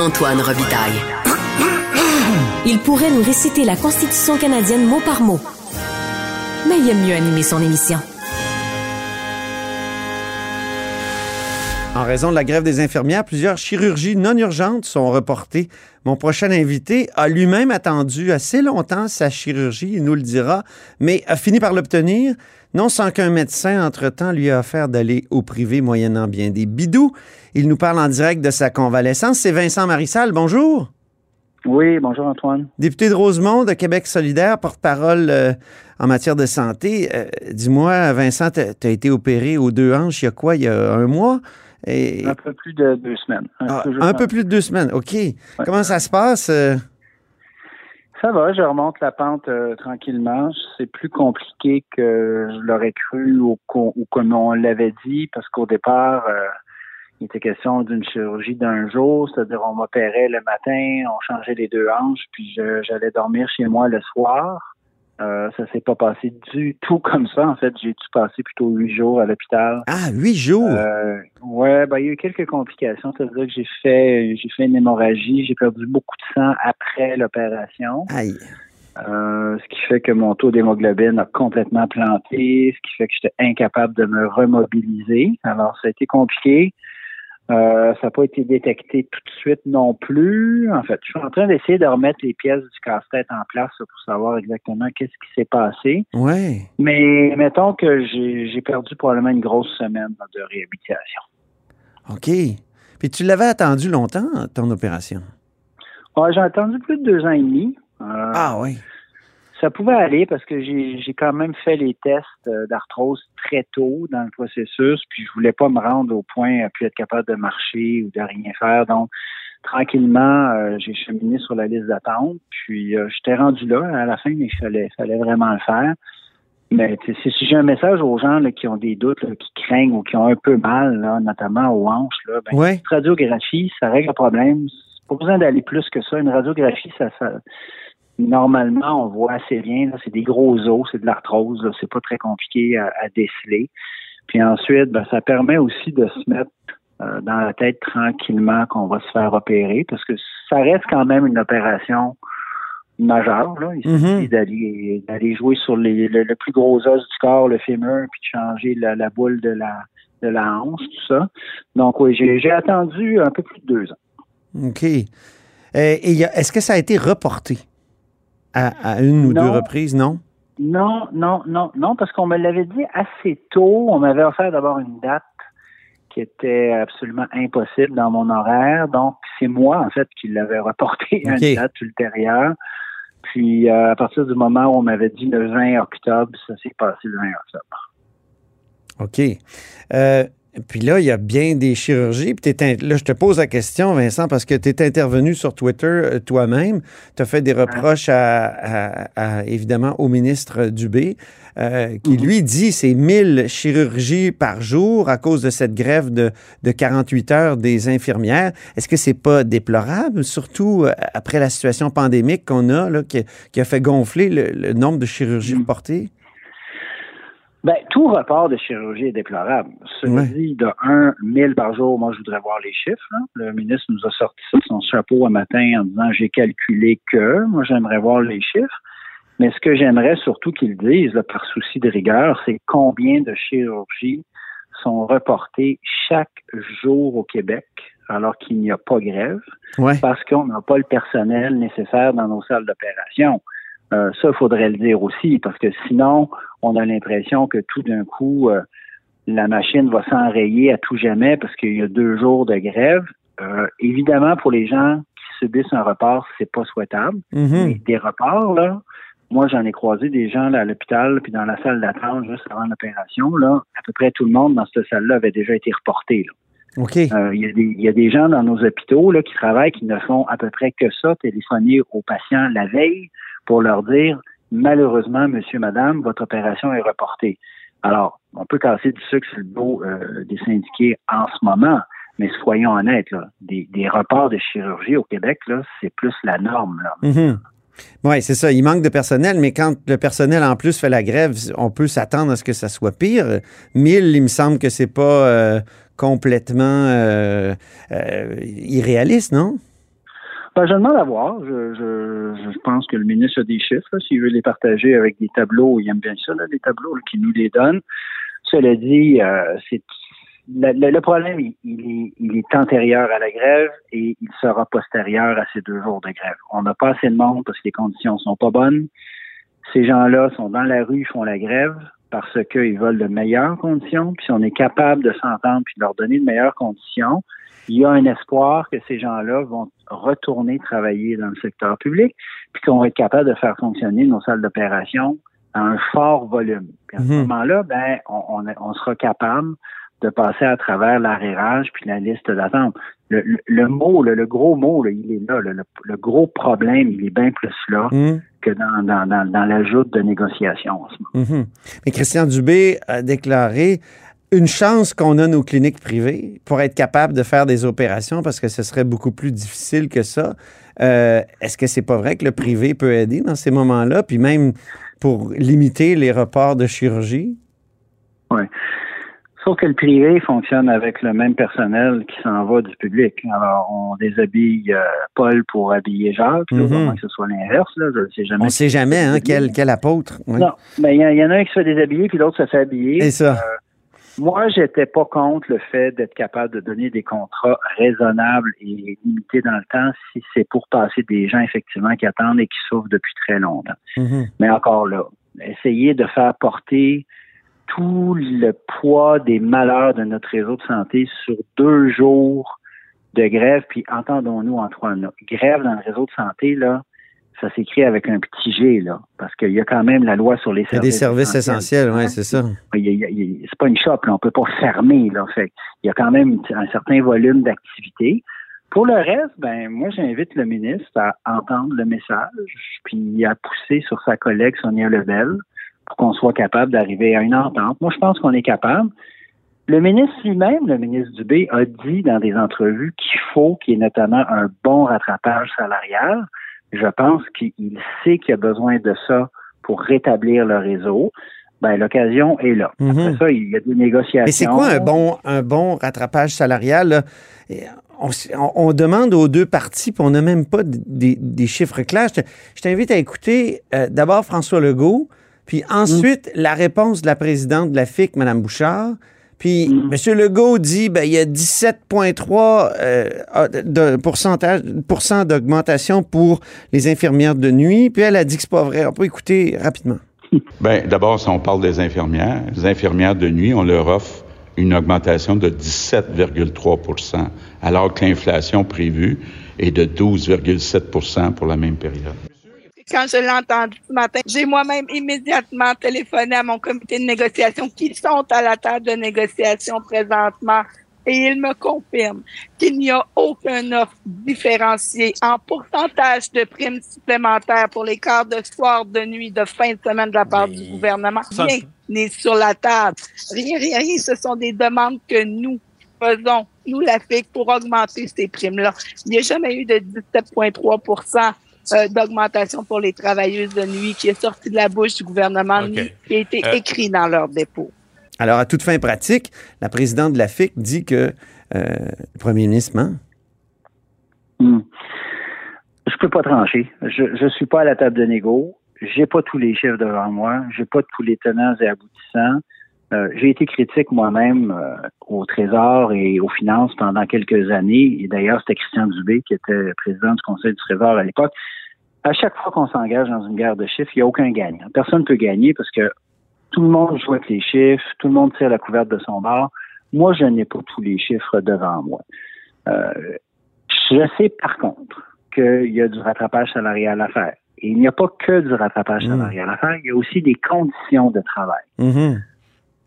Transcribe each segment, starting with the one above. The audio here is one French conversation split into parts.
Antoine Robitaille. Il pourrait nous réciter la Constitution canadienne mot par mot. Mais il aime mieux animer son émission. En raison de la grève des infirmières, plusieurs chirurgies non urgentes sont reportées. Mon prochain invité a lui-même attendu assez longtemps sa chirurgie, il nous le dira, mais a fini par l'obtenir, non sans qu'un médecin, entre-temps, lui a offert d'aller au privé moyennant bien des bidous. Il nous parle en direct de sa convalescence. C'est Vincent Marissal. Bonjour. Oui, bonjour Antoine. Député de Rosemont de Québec solidaire, porte-parole euh, en matière de santé. Euh, dis-moi, Vincent, tu as été opéré aux deux hanches il y a quoi, il y a un mois? Un peu plus de deux semaines. Un, ah, peu plus de deux semaines, OK. Comment ça se passe? Euh? Ça va, je remonte la pente tranquillement. C'est plus compliqué que je l'aurais cru ou, comme on l'avait dit, parce qu'au départ, il était question d'une chirurgie d'un jour, c'est-à-dire on m'opérait le matin, on changeait les deux hanches, puis j'allais dormir chez moi le soir. Euh, ça s'est pas passé du tout comme ça. En fait, j'ai dû passer plutôt huit jours à l'hôpital. Ah, huit jours? Euh, ouais, ben, il y a eu quelques complications. C'est-à-dire que j'ai fait j'ai fait une hémorragie, j'ai perdu beaucoup de sang après l'opération. Aïe. Euh, ce qui fait que mon taux d'hémoglobine a complètement planté, ce qui fait que j'étais incapable de me remobiliser. Alors, ça a été compliqué. Euh, ça n'a pas été détecté tout de suite non plus. En fait, je suis en train d'essayer de remettre les pièces du casse-tête en place pour savoir exactement qu'est-ce qui s'est passé. Ouais. Mais mettons que j'ai perdu probablement une grosse semaine de réhabilitation. OK. Puis tu l'avais attendu longtemps, ton opération? J'ai attendu plus de deux ans et demi. Euh, ah oui ça pouvait aller parce que j'ai quand même fait les tests euh, d'arthrose très tôt dans le processus, puis je voulais pas me rendre au point à plus être capable de marcher ou de rien faire. Donc, tranquillement, euh, j'ai cheminé sur la liste d'attente, puis euh, j'étais rendu là à la fin, mais il fallait, fallait vraiment le faire. Mais si j'ai un message aux gens qui ont des doutes, qui craignent ou qui ont un peu mal, notamment aux hanches, là, ben, une radiographie, ça règle le problème. Pas besoin d'aller plus que ça. Une radiographie, ça, ça normalement, on voit assez bien. C'est des gros os, c'est de l'arthrose. C'est pas très compliqué à, déceler. Puis ensuite, ben, ça permet aussi de se mettre euh, dans la tête tranquillement qu'on va se faire opérer parce que ça reste quand même une opération majeure. Là. Il suffit mm-hmm. d'aller jouer sur le, plus gros os du corps, le fémur, puis de changer la, boule de la, de la hanche, tout ça. Donc oui, j'ai attendu un peu plus de deux ans. OK. Euh, est-ce que ça a été reporté? À, une ou deux reprises, non? Non, non, non, non, parce qu'on me l'avait dit assez tôt. On m'avait offert d'abord une date qui était absolument impossible dans mon horaire. Donc, c'est moi, en fait, qui l'avais reporté à une date ultérieure. Puis, euh, à partir du moment où on m'avait dit le 20 octobre, ça s'est passé le 20 octobre. OK. Euh, puis là, il y a bien des chirurgies. Puis là, je te pose la question, Vincent, parce que tu es intervenu sur Twitter euh, toi-même. Tu as fait des reproches à, évidemment au ministre Dubé, euh, qui mm-hmm. lui dit c'est 1000 chirurgies par jour à cause de cette grève de, 48 heures des infirmières. Est-ce que c'est pas déplorable, surtout euh, après la situation pandémique qu'on a, là, qui, a fait gonfler le, nombre de chirurgies mm. reportées? Ben, tout report de chirurgie est déplorable. Cela dit, de 1 1000 par jour, moi, je voudrais voir les chiffres. Le ministre nous a sorti ça de son chapeau un matin en disant j'ai calculé que. Moi, j'aimerais voir les chiffres. Mais ce que j'aimerais surtout qu'ils disent, par souci de rigueur, c'est combien de chirurgies sont reportées chaque jour au Québec alors qu'il n'y a pas grève, parce qu'on n'a pas le personnel nécessaire dans nos salles d'opération. Euh, ça, il faudrait le dire aussi, parce que sinon, on a l'impression que tout d'un coup, euh, la machine va s'enrayer à tout jamais parce qu'il y a deux jours de grève. Euh, évidemment, pour les gens qui subissent un report, c'est pas souhaitable. Mais des reports, là, moi, j'en ai croisé des gens là, à l'hôpital, puis dans la salle d'attente juste avant l'opération, là, à peu près tout le monde dans cette salle-là avait déjà été reporté. Là. OK. Il y, y, a des gens dans nos hôpitaux là, qui travaillent qui ne font à peu près que ça, téléphoner aux patients la veille pour leur dire malheureusement, monsieur, madame, votre opération est reportée. Alors, on peut casser du sucre sur le dos euh, des syndiqués en ce moment, mais soyons honnêtes, là, des, reports de chirurgie au Québec, c'est plus la norme. Mm-hmm. Oui, c'est ça. Il manque de personnel, mais quand le personnel en plus fait la grève, on peut s'attendre à ce que ça soit pire. 1000, il me semble que c'est pas euh, complètement euh, irréaliste, non? Ben, je demande à voir. Je, je, je, pense que le ministre a des chiffres. S'il veut les partager avec des tableaux, il aime bien ça, là, les tableaux qui nous les donnent. Cela dit, euh, c'est le, le, problème, il, est, il, est, antérieur à la grève et il sera postérieur à ces deux jours de grève. On n'a pas assez de monde parce que les conditions sont pas bonnes. Ces gens-là sont dans la rue, font la grève parce qu'ils veulent de meilleures conditions. Puis si on est capable de s'entendre puis de leur donner de meilleures conditions, il y a un espoir que ces gens-là vont retourner travailler dans le secteur public, puis qu'on va être capable de faire fonctionner nos salles d'opération à un fort volume. Puis à ce mhm. moment-là, ben, on, on, sera capable de passer à travers l'arrérage puis la liste d'attente. Le, le, mot, le, gros mot, il est là. Le, gros problème, il est bien plus là mhm. que dans, dans, dans, dans l'ajout de négociations. Mhm. Mais Christian Dubé a déclaré une chance qu'on a nos cliniques privées pour être capable de faire des opérations parce que ce serait beaucoup plus difficile que ça. Euh, est-ce que c'est pas vrai que le privé peut aider dans ces moments-là, puis même pour limiter les reports de chirurgie? Oui. Sauf que le privé fonctionne avec le même personnel qui s'en va du public. Alors, on déshabille euh, Paul pour habiller Jacques, mm que ce soit l'inverse. Là, je sais jamais. On ne sait jamais hein, quel, quel apôtre. Non, mais il y, en a un qui se fait déshabiller, puis l'autre se fait habiller. C'est ça. Euh, moi, j'étais pas contre le fait d'être capable de donner des contrats raisonnables et limités dans le temps si c'est pour passer des gens effectivement qui attendent et qui souffrent depuis très longtemps. Mm-hmm. Mais encore là, essayer de faire porter tout le poids des malheurs de notre réseau de santé sur deux jours de grève, puis entendons-nous en trois grève dans le réseau de santé, là, ça s'écrit avec un petit G, là, parce qu'il y a quand même la loi sur les services. Il y a des services essentiels, oui, c'est ça. C'est pas une shop, là, on peut pas fermer, là. Fait il y a quand même un certain volume d'activité. Pour le reste, ben moi j'invite le ministre à entendre le message, puis à pousser sur sa collègue Sonia Lebel pour qu'on soit capable d'arriver à une entente. Moi, je pense qu'on est capable. Le ministre lui-même, le ministre Dubé, a dit dans des entrevues qu'il faut qu'il y ait notamment un bon rattrapage salarial je pense qu'il sait qu'il y a besoin de ça pour rétablir le réseau. Ben, l'occasion est là. Mhm. Après ça, il y a des négociations. Mais c'est quoi un bon, un bon rattrapage salarial? On, demande aux deux parties, puis on n'a même pas des, chiffres clairs. Je t'invite à écouter euh, d'abord François Legault, puis ensuite la réponse de la présidente de la FIC, Mme Bouchard, puis mm. M. Legault dit ben, il y a 17,3 euh, de pourcentage pourcent d'augmentation pour les infirmières de nuit. Puis elle a dit que c'est pas vrai. On peut écouter rapidement. Bien, d'abord, si on parle des infirmières, les infirmières de nuit, on leur offre une augmentation de 17,3% alors que l'inflation prévue est de 12,7% pour la même période. Quand je l'ai entendu ce matin, j'ai moi-même immédiatement téléphoné à mon comité de négociation qui sont à la table de négociation présentement et ils me confirment qu'il n'y a aucun offre différenciée en pourcentage de primes supplémentaires pour les quarts de soir, de nuit, de fin de semaine de la part du gouvernement. Rien n'est sur la table. Rien, rien, rien. Ce sont des demandes que nous faisons, nous, la FIC, pour augmenter ces primes-là. Il n'y a jamais eu de 17,3 euh, d'augmentation pour les travailleuses de nuit qui est sorti de la bouche du gouvernement, qui a été euh, écrit dans leur dépôt. Alors, à toute fin pratique, la présidente de la FIC dit que euh, le premier ministre ment. Hmm. Je peux pas trancher. Je ne suis pas à la table de négo. J'ai pas tous les chiffres devant moi. J'ai pas tous les tenants et aboutissants. J'ai été critique moi-même au Trésor et aux finances pendant quelques années. Et d'ailleurs, c'était Christian Dubé qui était président du Conseil du Trésor à l'époque à chaque fois qu'on s'engage dans une guerre de chiffres, il n'y a aucun gagnant. Personne ne peut gagner parce que tout le monde joue avec les chiffres, tout le monde tire la couverte de son bord. Moi, je n'ai pas tous les chiffres devant moi. Euh, je sais par contre qu'il y a du rattrapage salarial à faire. Et il n'y a pas que du rattrapage mmh. salarial à faire, il y a aussi des conditions de travail. Mmh.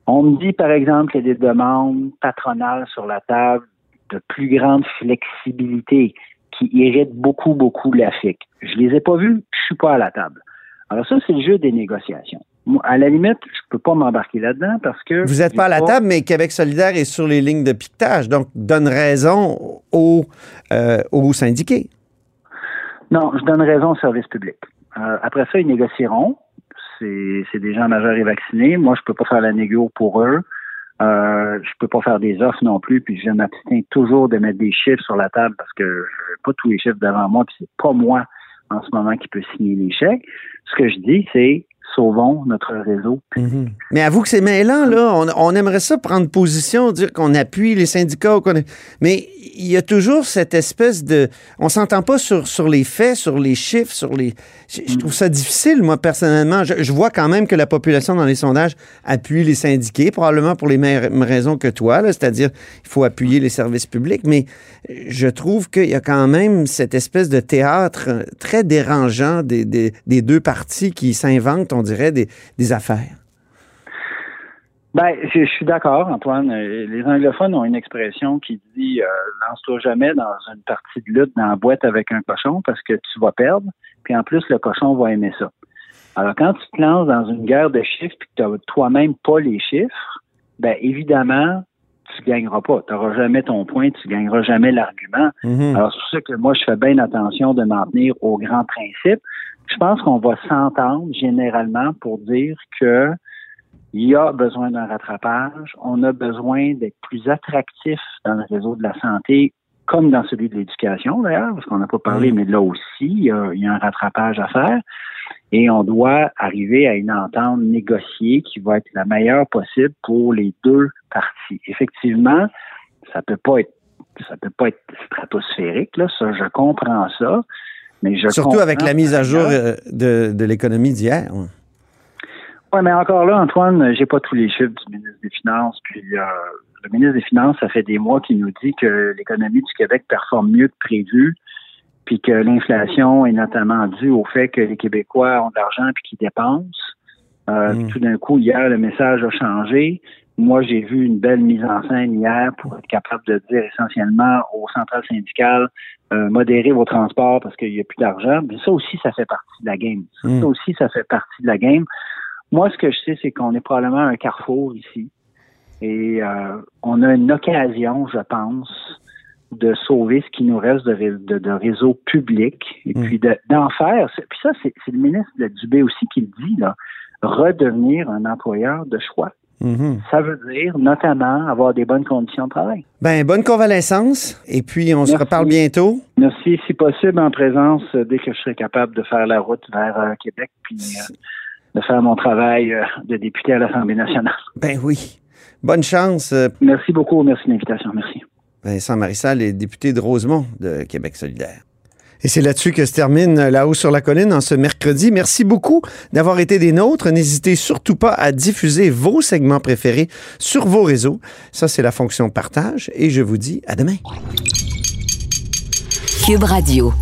On me dit, par exemple, qu'il y a des demandes patronales sur la table de plus grande flexibilité qui irritent beaucoup, beaucoup la FIC. Je les ai pas vus, je suis pas à la table. Alors ça, c'est le jeu des négociations. à la limite, je peux pas m'embarquer là-dedans parce que... Vous n'êtes pas à la table, mais Québec solidaire est sur les lignes de piquetage, donc donne raison aux, euh, aux syndiqués. Non, je donne raison au service public. Euh, après ça, ils négocieront. C'est des gens majeurs et vaccinés. Moi, je peux pas faire la négo pour eux. Euh, je peux pas faire des offres non plus, puis je m'abstiens toujours de mettre des chiffres sur la table parce que je n'ai pas tous les chiffres devant moi, puis c'est pas moi en ce moment qui peut signer les chèques. Ce que je dis, c'est sauvons notre réseau. Mhm. Mais avoue que c'est mêlant, là. On, aimerait ça prendre position, dire qu'on appuie les syndicats. Mais il y a toujours cette espèce de... On s'entend pas sur, sur les faits, sur les chiffres, sur les... Je, trouve ça difficile, moi, personnellement. Je, vois quand même que la population dans les sondages appuie les syndiqués, probablement pour les mêmes raisons que toi, c'est-à-dire il faut appuyer les services publics. Mais je trouve qu'il y a quand même cette espèce de théâtre très dérangeant des, des, des deux parties qui s'inventent, on dirait, des, des affaires? Ben, je, suis d'accord, Antoine. Euh, les anglophones ont une expression qui dit euh, lance-toi jamais dans une partie de lutte dans la boîte avec un cochon parce que tu vas perdre, puis en plus le cochon va aimer ça. Alors quand tu te lances dans une guerre de chiffres et que tu n'as toi-même pas les chiffres, ben évidemment tu gagneras pas. Tu n'auras jamais ton point, tu gagneras jamais l'argument. Mm-hmm. Alors c'est pour ça que moi je fais bien attention de m'en tenir aux grands principes. Je pense qu'on va s'entendre généralement pour dire que il y a besoin d'un rattrapage. On a besoin d'être plus attractif dans le réseau de la santé, comme dans celui de l'éducation d'ailleurs, parce qu'on n'a pas parlé, mm. mais là aussi, il y, a, un rattrapage à faire. Et on doit arriver à une entente négociée qui va être la meilleure possible pour les deux parties. Effectivement, ça peut pas être ça peut pas être stratosphérique, là, ça, je comprends ça. Mais je Surtout avec la mise à jour euh, de, de l'économie d'hier. Oui, mais encore là, Antoine, j'ai pas tous les chiffres du ministre des Finances. Puis euh, le ministre des Finances, ça fait des mois qu'il nous dit que l'économie du Québec performe mieux que prévu, puis que l'inflation est notamment due au fait que les Québécois ont de l'argent puis qu'ils dépensent. Euh, mm. Tout d'un coup, hier, le message a changé. Moi, j'ai vu une belle mise en scène hier pour être capable de dire essentiellement aux centrales syndicales euh, modérer vos transports parce qu'il n'y a plus d'argent. Mais ça aussi, ça fait partie de la game. Ça mm. aussi, ça fait partie de la game. Moi, ce que je sais, c'est qu'on est probablement un carrefour ici. Et euh, on a une occasion, je pense, de sauver ce qui nous reste de, de, réseau public et mm. puis d'en faire. Puis ça, c'est le ministre de Dubé aussi qui le dit, là, redevenir un employeur de choix. Mm-hmm. Ça veut dire notamment avoir des bonnes conditions de travail. Ben, bonne convalescence et puis on se reparle bientôt. Merci, si possible, en présence dès que je serai capable de faire la route vers euh, Québec. Puis, euh, de faire mon travail euh, de député à l'Assemblée nationale. Ben oui. Bonne chance. Euh. Merci beaucoup. Merci de l'invitation. Merci. Vincent Marissal est député de Rosemont de Québec solidaire. Et c'est là-dessus que se termine La Haut sur la Colline en ce mercredi. Merci beaucoup d'avoir été des nôtres. N'hésitez surtout pas à diffuser vos segments préférés sur vos réseaux. Ça, c'est la fonction partage. Et je vous dis à demain. Cube Radio.